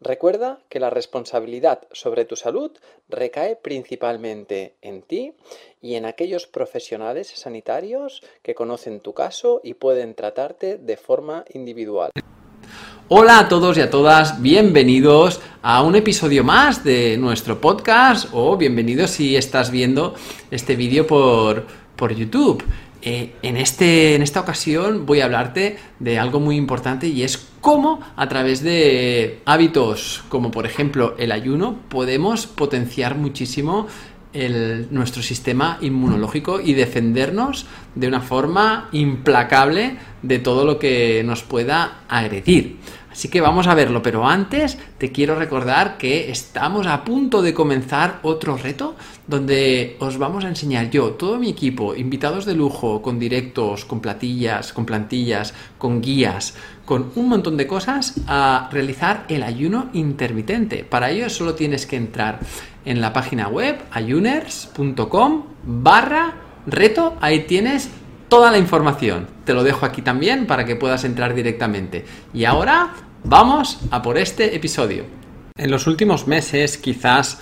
Recuerda que la responsabilidad sobre tu salud recae principalmente en ti y en aquellos profesionales sanitarios que conocen tu caso y pueden tratarte de forma individual. Hola a todos y a todas, bienvenidos a un episodio más de nuestro podcast o bienvenidos si estás viendo este vídeo por, por YouTube. Eh, en, este, en esta ocasión voy a hablarte de algo muy importante y es cómo a través de hábitos como por ejemplo el ayuno podemos potenciar muchísimo nuestro sistema inmunológico y defendernos de una forma implacable de todo lo que nos pueda agredir. Así que vamos a verlo, pero antes te quiero recordar que estamos a punto de comenzar otro reto donde os vamos a enseñar yo, todo mi equipo, invitados de lujo, con directos, con platillas, con plantillas, con guías, con un montón de cosas a realizar el ayuno intermitente. Para ello solo tienes que entrar en la página web ayuners.com barra reto, ahí tienes toda la información. Te lo dejo aquí también para que puedas entrar directamente. Y ahora Vamos a por este episodio. En los últimos meses, quizás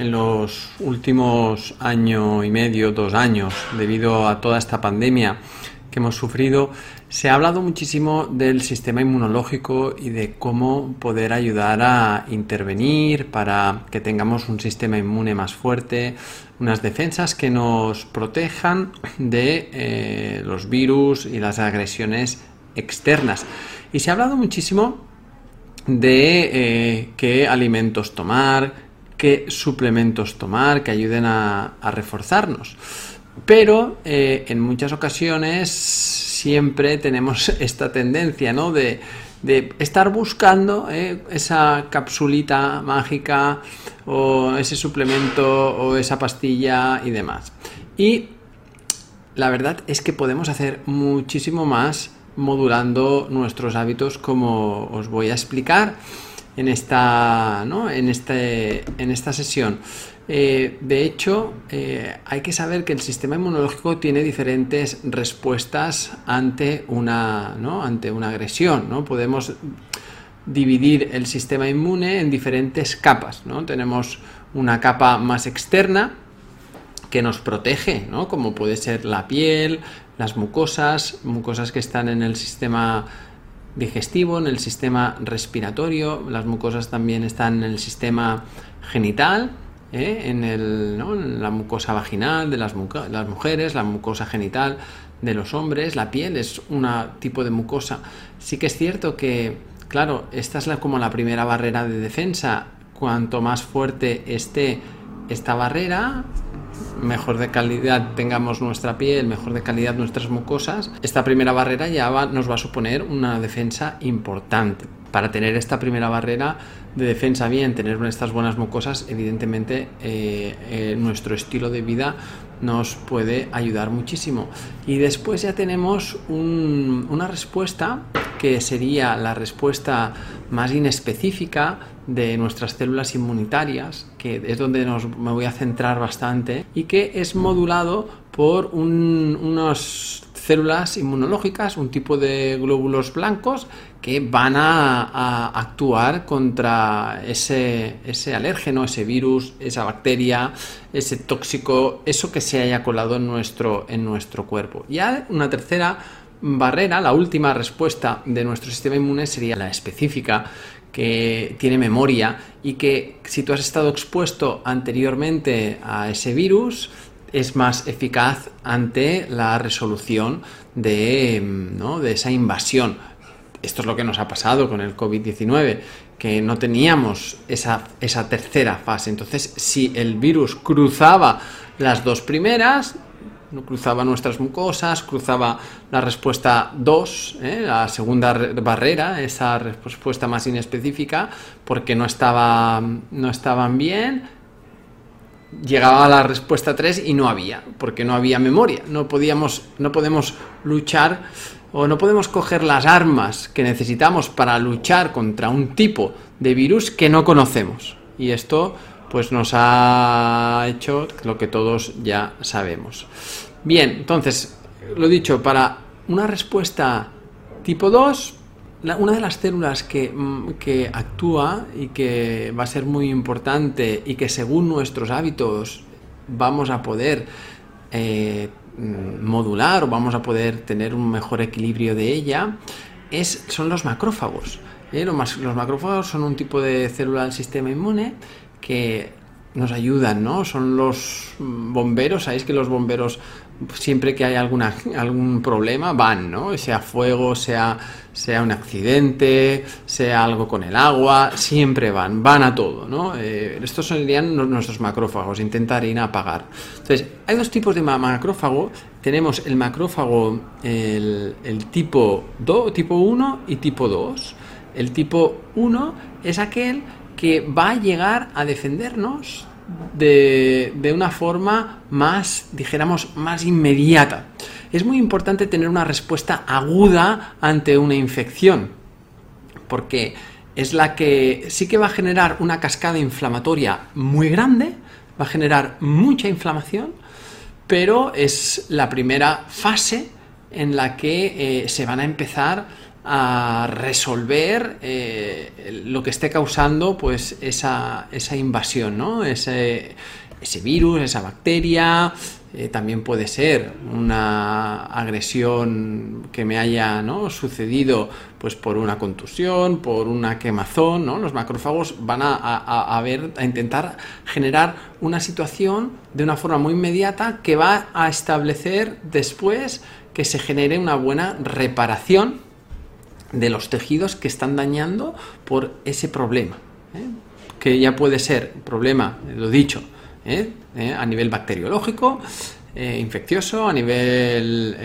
en los últimos año y medio, dos años, debido a toda esta pandemia que hemos sufrido, se ha hablado muchísimo del sistema inmunológico y de cómo poder ayudar a intervenir para que tengamos un sistema inmune más fuerte, unas defensas que nos protejan de eh, los virus y las agresiones externas. Y se ha hablado muchísimo de eh, qué alimentos tomar, qué suplementos tomar que ayuden a, reforzarnos. Pero eh, en muchas ocasiones siempre tenemos esta tendencia, ¿no? De, estar buscando eh, esa capsulita mágica o ese suplemento o esa pastilla y demás. Y la verdad es que podemos hacer muchísimo más modulando nuestros hábitos como os voy a explicar en esta, en este, en esta sesión. Eh, de hecho, eh, hay que saber que el sistema inmunológico tiene diferentes respuestas ante una, ante una agresión. ¿no? Podemos dividir el sistema inmune en diferentes capas. ¿no? Tenemos una capa más externa que nos protege, ¿no? como puede ser la piel, las mucosas, mucosas que están en el sistema digestivo, en el sistema respiratorio, las mucosas también están en el sistema genital, ¿eh? en, el, la mucosa vaginal de las, las, mujeres, la mucosa genital de los hombres, la piel es un tipo de mucosa. Sí que es cierto que, claro, esta es la, como la primera barrera de defensa. Cuanto más fuerte esté esta barrera, mejor de calidad tengamos nuestra piel, mejor de calidad nuestras mucosas, esta primera barrera ya nos va a suponer una defensa importante. Para tener esta primera barrera de defensa bien, tener estas buenas mucosas, evidentemente eh, eh, nuestro estilo de vida nos puede ayudar muchísimo. Y después ya tenemos una respuesta que sería la respuesta más inespecífica de nuestras células inmunitarias, que es donde nos, me voy a centrar bastante, y que es modulado por unas células inmunológicas, un tipo de glóbulos blancos que van a, actuar contra ese, ese, alérgeno, ese virus, esa bacteria, ese tóxico, eso que se haya colado en nuestro, en nuestro cuerpo. Ya una tercera barrera, la última respuesta de nuestro sistema inmune sería la específica, que tiene memoria y que si tú has estado expuesto anteriormente a ese virus, es más eficaz ante la resolución de, ¿no? de esa invasión. Esto es lo que nos ha pasado con el COVID-19, que no teníamos esa, esa tercera fase. Entonces, si el virus cruzaba las dos primeras, cruzaba nuestras mucosas, cruzaba la respuesta 2, ¿eh? la segunda barrera, esa respuesta más inespecífica, porque no, estaba, no estaban bien, llegaba la respuesta 3 y no había, porque no había memoria, no podíamos, no podemos luchar o no podemos coger las armas que necesitamos para luchar contra un tipo de virus que no conocemos. Y esto pues nos ha hecho lo que todos ya sabemos. Bien, entonces, lo dicho, para una respuesta tipo 2, una de las células mm, que, actúa y que va a ser muy importante y que según nuestros hábitos vamos a poder eh, mm, modular o vamos a poder tener un mejor equilibrio de ella, es, son los macrófagos. ¿eh? Los, los, macrófagos son un tipo de célula del sistema inmune que nos ayudan, ¿no? Son los mm, bomberos, sabéis que los bomberos siempre que hay alguna, algún problema van, ¿no? Sea fuego, sea, sea un accidente, sea algo con el agua, siempre van, van a todo, ¿no? Eh, estos serían nuestros macrófagos, intentar ir a apagar. Entonces, hay dos tipos de macrófago. Tenemos el macrófago, el, el tipo, 2, tipo 1 y tipo 2. El tipo 1 es aquel que va a llegar a defendernos de, de, una forma más, dijéramos, más inmediata. Es muy importante tener una respuesta aguda ante una infección, porque es la que sí que va a generar una cascada inflamatoria muy grande, va a generar mucha inflamación, pero es la primera fase en la que eh, se van a empezar a resolver eh, lo que esté causando pues esa, esa invasión, ¿no? Ese, ese virus, esa bacteria, eh, también puede ser una agresión que me haya ¿no? sucedido pues por una contusión, por una quemazón, ¿no? Los macrófagos van a, a, ver, a intentar generar una situación de una forma muy inmediata que va a establecer después que se genere una buena reparación de los tejidos que están dañando por ese problema. ¿eh? Que ya puede ser problema, lo dicho, ¿eh? ¿Eh? a nivel bacteriológico, infeccioso, a nivel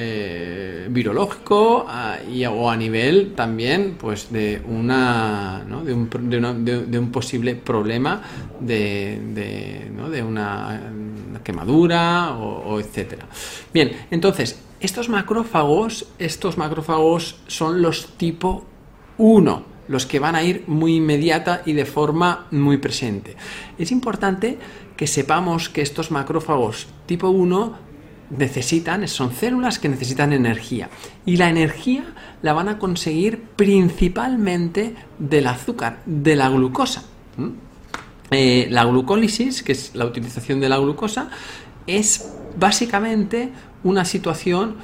virológico y, o a nivel también pues de una, de, un, de, un, posible problema de, de una quemadura o, etcétera. Bien, entonces estos macrófagos, estos macrófagos son los tipo 1, los que van a ir muy inmediata y de forma muy presente. Es importante que sepamos que estos macrófagos tipo 1 necesitan, son células que necesitan energía. Y la energía la van a conseguir principalmente del azúcar, de la glucosa. Eh, la glucólisis, que es la utilización de la glucosa, es básicamente una situación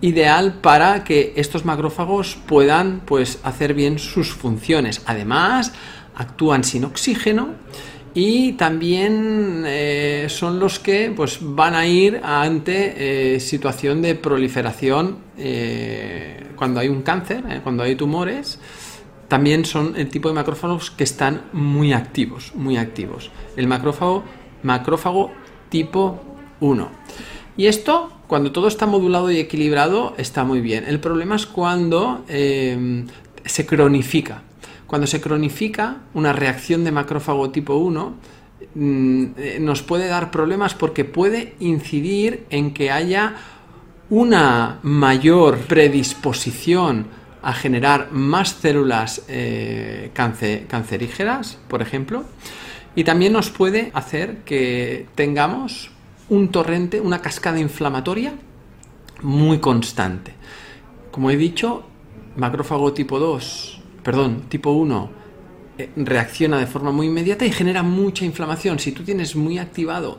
ideal para que estos macrófagos puedan pues hacer bien sus funciones. Además, actúan sin oxígeno y también eh, son los que pues van a ir ante eh, situación de proliferación cuando hay un cáncer, cuando hay tumores. También son el tipo de macrófagos que están muy activos, muy activos. El macrófago, macrófago tipo 1. Y esto, cuando todo está modulado y equilibrado, está muy bien. El problema es cuando em, se cronifica. Cuando se cronifica una reacción de macrófago tipo 1, mm, eh, nos puede dar problemas porque puede incidir en que haya una mayor predisposición a generar más células eh, cancerígenas, por ejemplo, y también nos puede hacer que tengamos un torrente, una cascada inflamatoria muy constante. Como he dicho, macrófago tipo 2, perdón, tipo 1, eh, reacciona de forma muy inmediata y genera mucha inflamación. Si tú tienes muy activado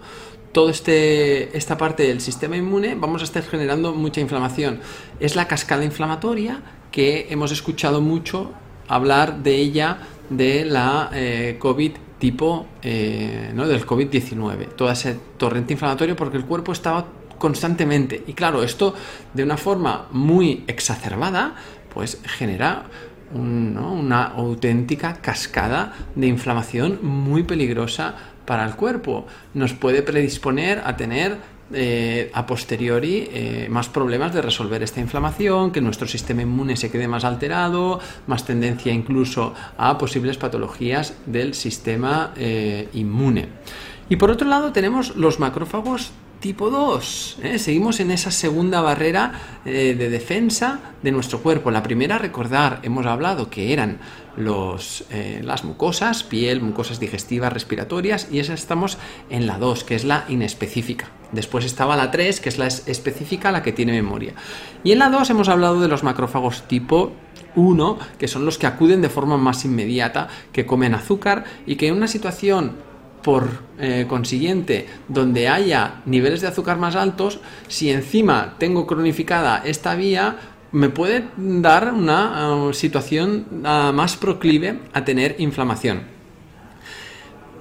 toda este, esta parte del sistema inmune, vamos a estar generando mucha inflamación. Es la cascada inflamatoria que hemos escuchado mucho hablar de ella de la eh, COVID tipo, eh, ¿no? del COVID-19, todo ese torrente inflamatorio porque el cuerpo estaba constantemente. Y claro, esto de una forma muy exacerbada, pues genera una auténtica cascada de inflamación muy peligrosa para el cuerpo. Nos puede predisponer a tener eh, a posteriori eh, más problemas de resolver esta inflamación, que nuestro sistema inmune se quede más alterado, más tendencia incluso a posibles patologías del sistema eh, inmune. Y por otro lado tenemos los macrófagos tipo 2. ¿eh? Seguimos en esa segunda barrera eh, de defensa de nuestro cuerpo. La primera, recordar, hemos hablado que eran los, eh, las mucosas, piel, mucosas digestivas, respiratorias, y esa estamos en la 2, que es la inespecífica. Después estaba la 3, que es la específica, la que tiene memoria. Y en la 2 hemos hablado de los macrófagos tipo 1, que son los que acuden de forma más inmediata, que comen azúcar y que en una situación por eh, consiguiente, donde haya niveles de azúcar más altos, si encima tengo cronificada esta vía, me puede dar una eh, situación eh, más proclive a tener inflamación.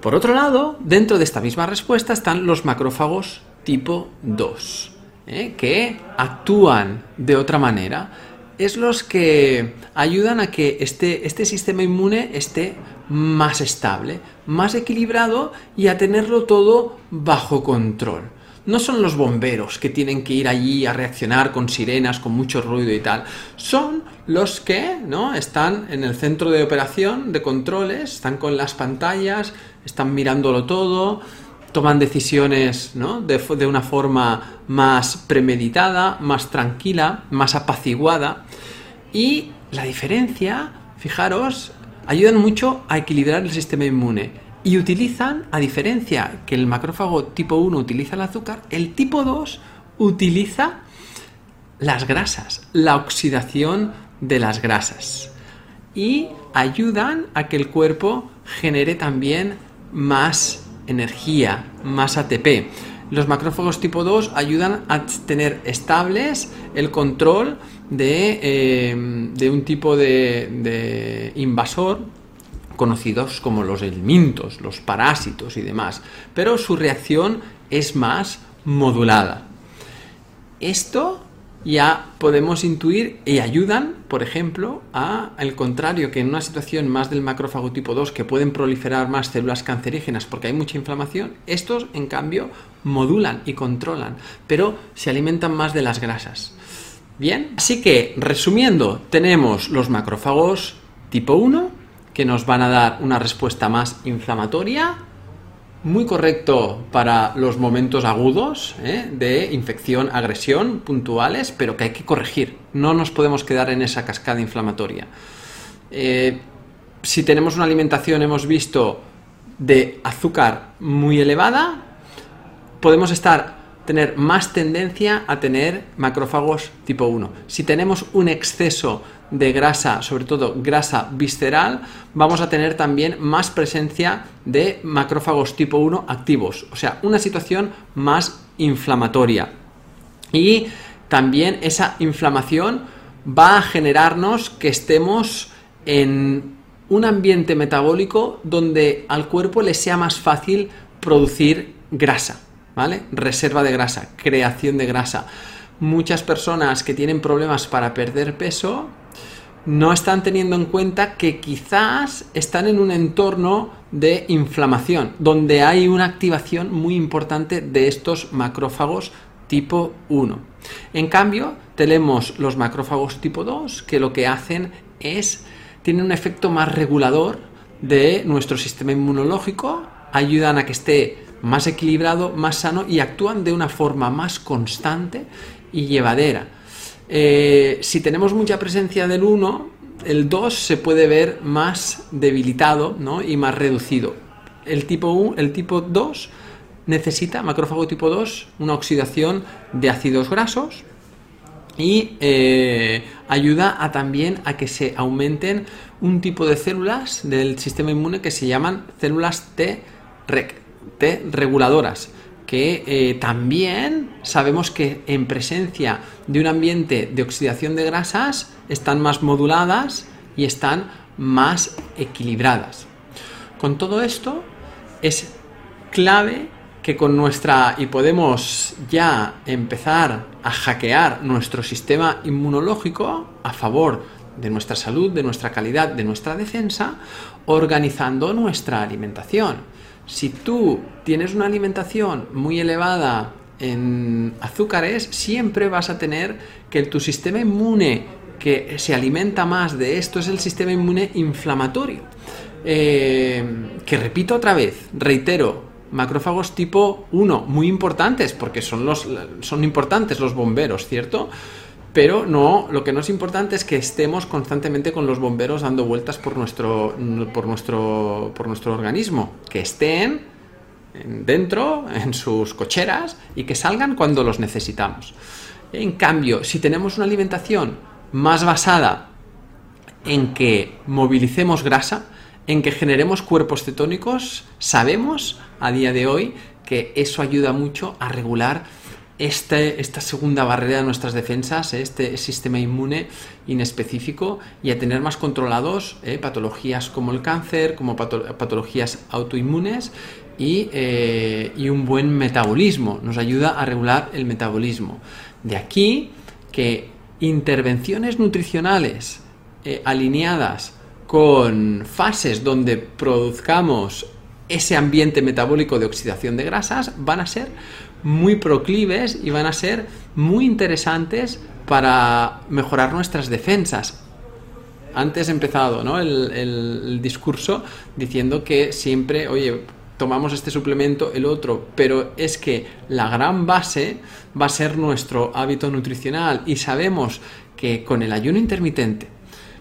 Por otro lado, dentro de esta misma respuesta están los macrófagos tipo 2, que actúan de otra manera. Es los que ayudan a que este, este sistema inmune esté más estable, más equilibrado y a tenerlo todo bajo control. No son los bomberos que tienen que ir allí a reaccionar con sirenas, con mucho ruido y tal. Son los que ¿no? están en el centro de operación, de controles, están con las pantallas, están mirándolo todo, toman decisiones de, de una forma más premeditada, más tranquila, más apaciguada. Y la diferencia, fijaros, ayudan mucho a equilibrar el sistema inmune y utilizan, a diferencia que el macrófago tipo 1 utiliza el azúcar, el tipo 2 utiliza las grasas, la oxidación de las grasas y ayudan a que el cuerpo genere también más energía, más ATP. Los macrófagos tipo 2 ayudan a tener estables el control de, em, un tipo de, invasor conocidos como los helmintos, los parásitos y demás, pero su reacción es más modulada. Esto ya podemos intuir y ayudan, por ejemplo, a al contrario que en una situación más del macrófago tipo 2 que pueden proliferar más células cancerígenas porque hay mucha inflamación, estos en cambio modulan y controlan, pero se alimentan más de las grasas. Bien, así que resumiendo, tenemos los macrófagos tipo 1 que nos van a dar una respuesta más inflamatoria muy correcto para los momentos agudos ¿eh? de infección, agresión puntuales, pero que hay que corregir. No nos podemos quedar en esa cascada inflamatoria. Eh, si tenemos una alimentación, hemos visto, de azúcar muy elevada, podemos estar tener más tendencia a tener macrófagos tipo 1. Si tenemos un exceso de grasa, sobre todo grasa visceral, vamos a tener también más presencia de macrófagos tipo 1 activos, o sea, una situación más inflamatoria. Y también esa inflamación va a generarnos que estemos en un ambiente metabólico donde al cuerpo le sea más fácil producir grasa. ¿Vale? Reserva de grasa, creación de grasa. Muchas personas que tienen problemas para perder peso no están teniendo en cuenta que quizás están en un entorno de inflamación, donde hay una activación muy importante de estos macrófagos tipo 1. En cambio, tenemos los macrófagos tipo 2 que lo que hacen es, tienen un efecto más regulador de nuestro sistema inmunológico, ayudan a que esté más equilibrado, más sano y actúan de una forma más constante y llevadera. Eh, si tenemos mucha presencia del 1, el 2 se puede ver más debilitado y más reducido. El tipo, 1, el tipo 2 necesita, macrófago tipo 2, una oxidación de ácidos grasos y eh, ayuda a, también a que se aumenten un tipo de células del sistema inmune que se llaman células T-REC, T reguladoras, que eh, también sabemos que en presencia de un ambiente de oxidación de grasas están más moduladas y están más equilibradas. Con todo esto es clave que con nuestra y podemos ya empezar a hackear nuestro sistema inmunológico a favor de nuestra salud, de nuestra calidad, de nuestra defensa, organizando nuestra alimentación. Si tú tienes una alimentación muy elevada en azúcares, siempre vas a tener que tu sistema inmune que se alimenta más de esto es el sistema inmune inflamatorio. Eh, que repito otra vez, reitero, macrófagos tipo 1, muy importantes, porque son, los, son importantes los bomberos, ¿cierto? Pero no, lo que no es importante es que estemos constantemente con los bomberos dando vueltas por nuestro, por nuestro, por nuestro organismo. Que estén dentro, en sus cocheras, y que salgan cuando los necesitamos. En cambio, si tenemos una alimentación más basada en que movilicemos grasa, en que generemos cuerpos cetónicos, sabemos a día de hoy que eso ayuda mucho a regular este, esta segunda barrera de nuestras defensas, eh, este sistema inmune inespecífico y a tener más controlados eh, patologías como el cáncer, como patologías autoinmunes y, eh, y, un buen metabolismo. Nos ayuda a regular el metabolismo. De aquí que intervenciones nutricionales alineadas con fases donde produzcamos ese ambiente metabólico de oxidación de grasas van a ser muy proclives y van a ser muy interesantes para mejorar nuestras defensas. Antes he empezado ¿no? el, discurso diciendo que siempre, oye, tomamos este suplemento, el otro, pero es que la gran base va a ser nuestro hábito nutricional y sabemos que con el ayuno intermitente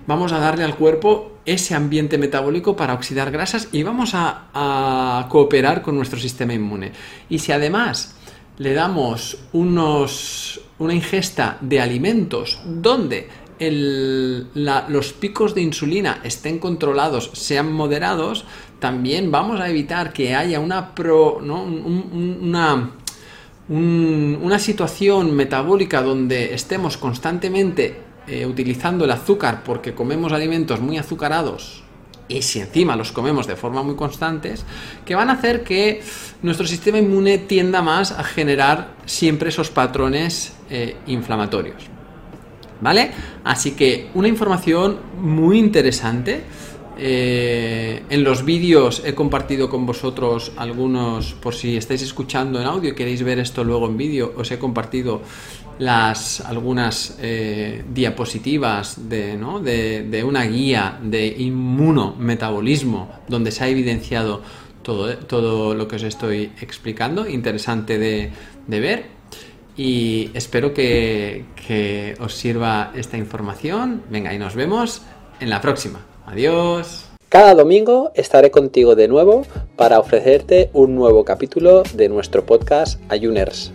vamos a darle al cuerpo ese ambiente metabólico para oxidar grasas y vamos a, cooperar con nuestro sistema inmune. Y si además le damos unos, una ingesta de alimentos donde los picos de insulina estén controlados, sean moderados, también vamos a evitar que haya una, pro, una, una situación metabólica donde estemos constantemente eh, utilizando el azúcar porque comemos alimentos muy azucarados y si encima los comemos de forma muy constantes, que van a hacer que nuestro sistema inmune tienda más a generar siempre esos patrones eh, inflamatorios. ¿Vale? Así que una información muy interesante. Eh, en los vídeos he compartido con vosotros algunos, por si estáis escuchando en audio y queréis ver esto luego en vídeo, os he compartido las algunas eh, diapositivas de, ¿no? de, una guía de inmunometabolismo donde se ha evidenciado todo, todo lo que os estoy explicando, interesante de, ver y espero que, que os sirva esta información. Venga, y nos vemos en la próxima. Adiós. Cada domingo estaré contigo de nuevo para ofrecerte un nuevo capítulo de nuestro podcast Ayuners.